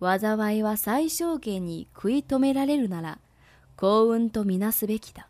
災いは最小限に食い止められるなら幸運とみなすべきだ。